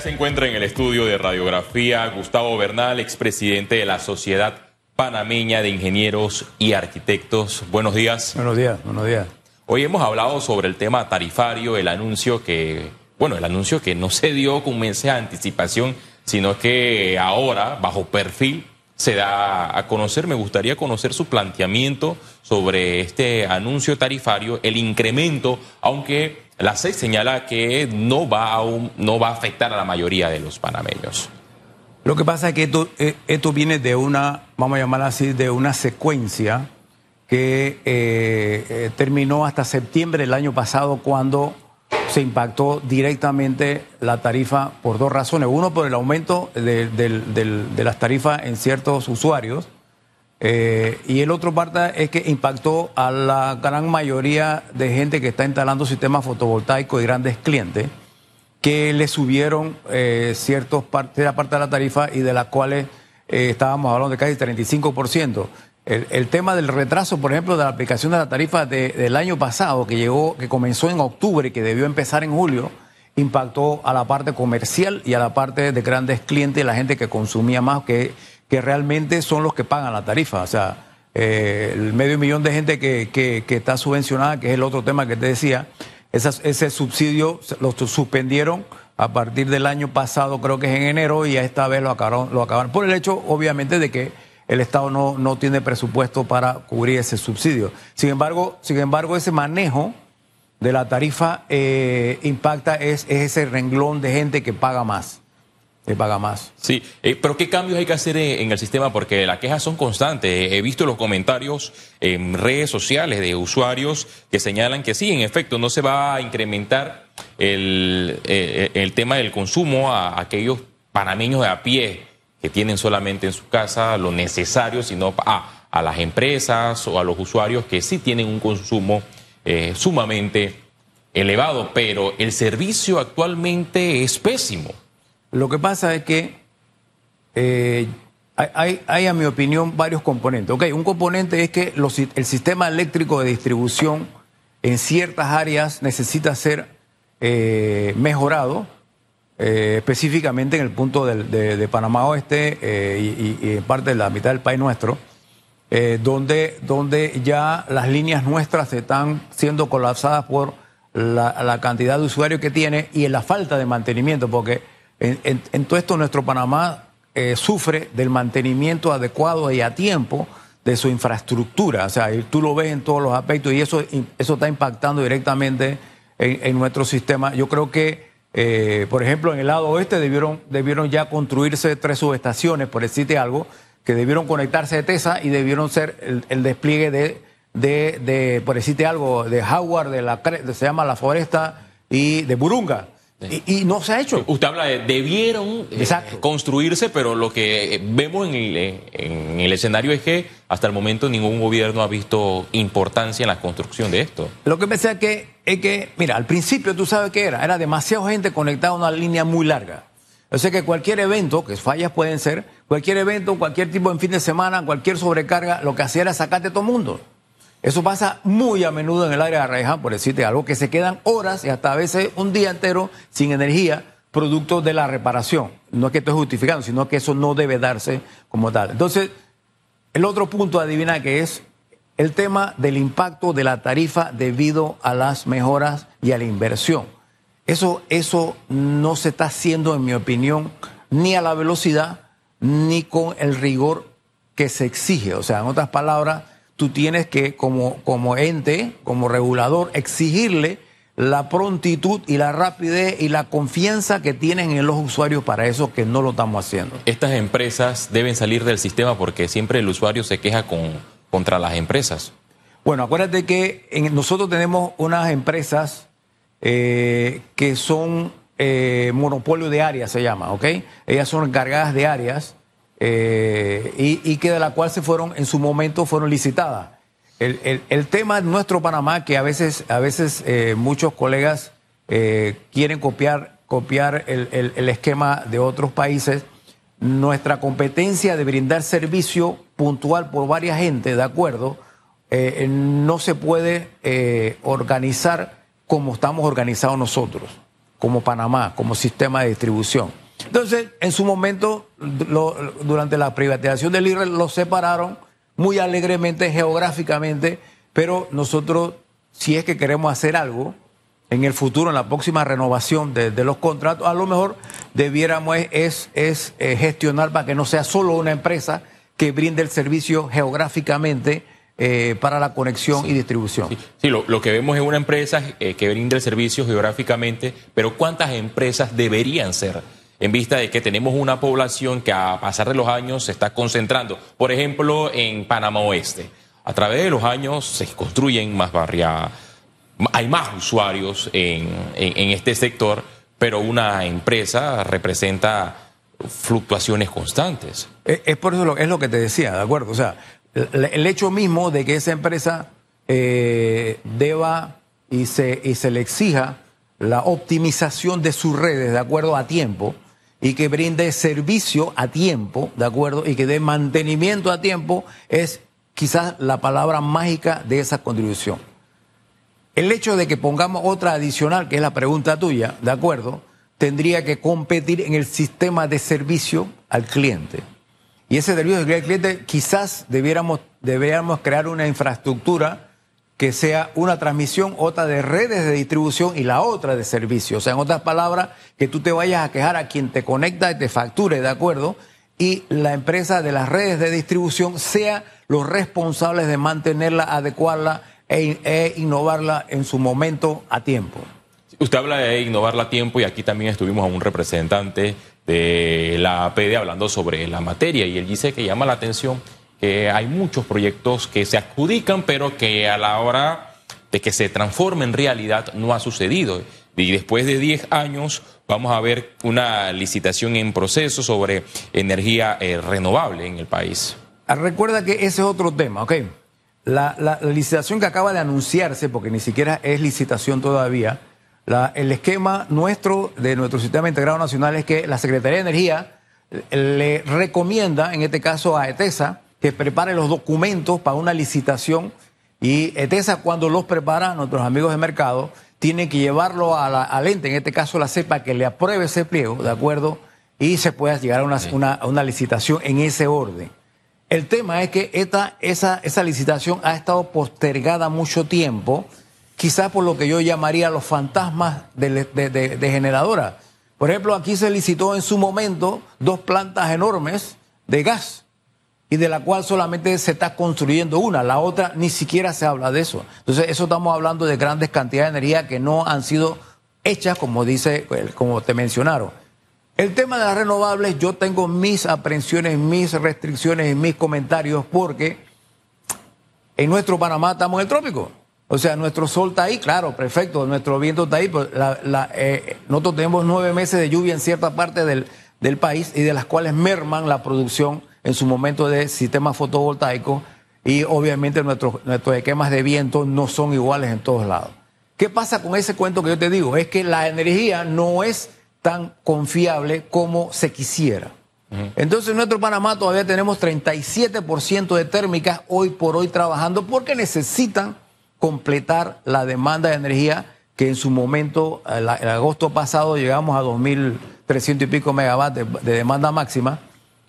Se encuentra en el estudio de radiografía Gustavo Bernal, expresidente de la Sociedad Panameña de Ingenieros y Arquitectos. Buenos días. Buenos días, buenos días. Hoy hemos hablado sobre el tema tarifario, el anuncio que, bueno, el anuncio que no se dio con meses de anticipación, sino que ahora, bajo perfil, se da a conocer. Me gustaría conocer su planteamiento sobre este anuncio tarifario, el incremento, aunque la SEC señala que no va, a no va a afectar a la mayoría de los panameños. Lo que pasa es que esto, eh, viene de una, vamos a llamarla así, de una secuencia que eh, eh, terminó hasta septiembre del año pasado cuando se impactó directamente la tarifa por dos razones. Uno, por el aumento de las tarifas en ciertos usuarios eh, y el otro parte es que impactó a la gran mayoría de gente que está instalando sistemas fotovoltaicos y grandes clientes, que le subieron eh, ciertas partes, la parte de la tarifa y de las cuales eh, estábamos hablando de casi 35%. El, el, tema del retraso, por ejemplo, de la aplicación de la tarifa del año pasado, que llegó, que comenzó en octubre y que debió empezar en julio, impactó a la parte comercial y a la parte de grandes clientes, la gente que consumía más, que que realmente son los que pagan la tarifa. O sea, eh, el medio millón de gente que, que, está subvencionada, que es el otro tema que te decía, ese subsidio lo suspendieron a partir del año pasado, creo que es en enero, y a esta vez lo acabaron, lo acabaron. Por el hecho, obviamente, de que el Estado no, no tiene presupuesto para cubrir ese subsidio. Sin embargo, sin embargo ese manejo de la tarifa eh, impacta es, es ese renglón de gente que paga más se paga más. Sí, eh, pero ¿qué cambios hay que hacer en, el sistema? Porque las quejas son constantes. He visto los comentarios en redes sociales de usuarios que señalan que sí, en efecto, no se va a incrementar el, eh, el tema del consumo a aquellos panameños de a pie que tienen solamente en su casa lo necesario, sino a, a las empresas o a los usuarios que sí tienen un consumo eh, sumamente elevado, pero el servicio actualmente es pésimo. Lo que pasa es que eh, hay, a mi opinión, varios componentes. Ok, un componente es que el sistema eléctrico de distribución en ciertas áreas necesita ser eh, mejorado, eh, específicamente en el punto de, Panamá Oeste y, en parte de la mitad del país nuestro, donde, donde ya las líneas nuestras están siendo colapsadas por la, la cantidad de usuarios que tiene y en la falta de mantenimiento, porque en, todo esto nuestro Panamá eh, sufre del mantenimiento adecuado y a tiempo de su infraestructura. O sea, tú lo ves en todos los aspectos y eso, eso está impactando directamente en, nuestro sistema. Yo creo que, eh, por ejemplo, en el lado oeste debieron, debieron ya construirse tres subestaciones, por decirte algo, que debieron conectarse de TESA y debieron ser el, despliegue de, de, por decirte algo, de Howard, de la, se llama La Foresta y de Burunga. Y, no se ha hecho. Usted habla de debieron eh, construirse, pero lo que vemos en el, en el, escenario es que hasta el momento ningún gobierno ha visto importancia en la construcción de esto. Lo que pensé es que, es que, mira, al principio tú sabes qué era, era demasiada gente conectada a una línea muy larga. O sea que cualquier evento, que fallas pueden ser, cualquier evento, cualquier tipo de fin de semana, cualquier sobrecarga, lo que hacía era sacarte a todo el mundo. Eso pasa muy a menudo en el área de Arraiján, por decirte algo, que se quedan horas y hasta a veces un día entero sin energía, producto de la reparación. No es que estoy justificando, sino que eso no debe darse como tal. Entonces, el otro punto, adivina que es el tema del impacto de la tarifa debido a las mejoras y a la inversión. Eso, eso no se está haciendo, en mi opinión, ni a la velocidad ni con el rigor que se exige. O sea, en otras palabras, tú tienes que, como, como ente, como regulador, exigirle la prontitud y la rapidez y la confianza que tienen en los usuarios para eso que no lo estamos haciendo. Estas empresas deben salir del sistema porque siempre el usuario se queja con, contra las empresas. Bueno, acuérdate que nosotros tenemos unas empresas eh, que son eh, monopolio de áreas, se llama, ¿ok? Ellas son encargadas de áreas eh, y, que de la cual se fueron, en su momento fueron licitadas. El, tema de nuestro Panamá, que a veces, a veces eh, muchos colegas eh, quieren copiar, copiar el, esquema de otros países, nuestra competencia de brindar servicio puntual por varias gente, ¿de acuerdo? no se puede organizar como estamos organizados nosotros como Panamá, como sistema de distribución. Entonces, en su momento, durante la privatización del IRE, lo separaron muy alegremente geográficamente, pero nosotros, si es que queremos hacer algo, en el futuro, en la próxima renovación de, los contratos, a lo mejor debiéramos es, es, eh, gestionar para que no sea solo una empresa que brinde el servicio geográficamente eh, para la conexión y distribución. Sí, lo, que vemos es una empresa eh, que brinde el servicio geográficamente, pero ¿cuántas empresas deberían ser? En vista de que tenemos una población que a pasar de los años se está concentrando, por ejemplo, en Panamá Oeste. A través de los años se construyen más barriadas hay más usuarios en, este sector, pero una empresa representa fluctuaciones constantes. Es, por eso lo, es lo que te decía, ¿de acuerdo? O sea, el, hecho mismo de que esa empresa eh, deba y se, y se le exija la optimización de sus redes de acuerdo a tiempo y que brinde servicio a tiempo, ¿de acuerdo? Y que dé mantenimiento a tiempo es quizás la palabra mágica de esa contribución. El hecho de que pongamos otra adicional, que es la pregunta tuya, ¿de acuerdo? Tendría que competir en el sistema de servicio al cliente. Y ese servicio al cliente quizás debiéramos, debiéramos crear una infraestructura que sea una transmisión, otra de redes de distribución y la otra de servicio. O sea, en otras palabras, que tú te vayas a quejar a quien te conecta y te facture, ¿de acuerdo? Y la empresa de las redes de distribución sea los responsables de mantenerla, adecuarla e, e, innovarla en su momento a tiempo. Usted habla de innovarla a tiempo y aquí también estuvimos a un representante de la APD hablando sobre la materia y él dice que llama la atención que hay muchos proyectos que se adjudican pero que a la hora de que se transforme en realidad no ha sucedido. Y después de 10 años vamos a ver una licitación en proceso sobre energía eh, renovable en el país. Ah, recuerda que ese es otro tema, ¿ok? La, licitación que acaba de anunciarse, porque ni siquiera es licitación todavía, el esquema nuestro de nuestro sistema integrado nacional es que la Secretaría de Energía le recomienda, en este caso a ETESA, que prepare los documentos para una licitación y ETESA cuando los prepara, nuestros amigos de mercado, tienen que llevarlo a la, al ente, en este caso la CEPA, que le apruebe ese pliego, ¿de acuerdo? Y se pueda llegar a una, a una licitación en ese orden. El tema es que esta, esa, esa licitación ha estado postergada mucho tiempo, quizás por lo que yo llamaría los fantasmas de, de, generadora. Por ejemplo, aquí se licitó en su momento dos plantas enormes de gas y de la cual solamente se está construyendo una, la otra ni siquiera se habla de eso. Entonces, eso estamos hablando de grandes cantidades de energía que no han sido hechas, como dice, como te mencionaron. El tema de las renovables, yo tengo mis aprensiones, mis restricciones y mis comentarios porque en nuestro Panamá estamos en el trópico. O sea, nuestro sol está ahí, claro, perfecto, nuestro viento está ahí. Pues eh, nosotros tenemos nueve meses de lluvia en cierta parte del, país y de las cuales merman la producción en su momento de sistemas fotovoltaicos y obviamente nuestros, nuestros esquemas de viento no son iguales en todos lados. ¿Qué pasa con ese cuento que yo te digo? Es que la energía no es tan confiable como se quisiera. Entonces en nuestro Panamá todavía tenemos 37% de térmicas hoy por hoy trabajando porque necesitan completar la demanda de energía que en su momento, el, agosto pasado, llegamos a 2.300 y pico megawatts de, demanda máxima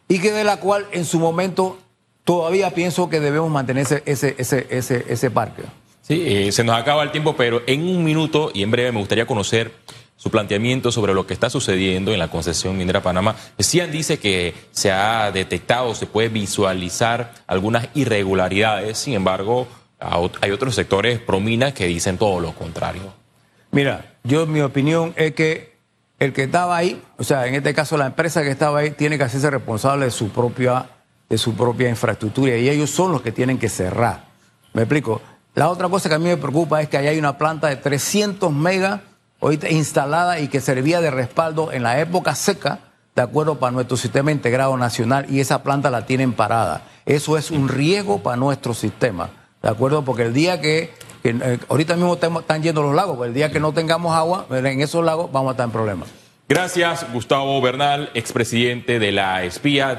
y que de la cual en su momento todavía pienso que debemos mantener ese, ese, ese, ese, parque. Sí, eh, se nos acaba el tiempo, pero en un minuto y en breve me gustaría conocer su planteamiento sobre lo que está sucediendo en la concesión minera Panamá. Cian dice que se ha detectado, se puede visualizar algunas irregularidades, sin embargo, hay otros sectores promina que dicen todo lo contrario. Mira, yo mi opinión es que el que estaba ahí, o sea, en este caso la empresa que estaba ahí, tiene que hacerse responsable de su propia, de su propia infraestructura y ellos son los que tienen que cerrar. ¿Me explico? La otra cosa que a mí me preocupa es que ahí hay una planta de 300 megas instalada y que servía de respaldo en la época seca, de acuerdo para nuestro sistema integrado nacional, y esa planta la tienen parada. Eso es un riesgo para nuestro sistema, de acuerdo, porque el día que, eh, ahorita mismo están yendo los lagos, pero el día que no tengamos agua en esos lagos vamos a estar en problemas. Gracias, Gustavo Bernal, expresidente de la espía.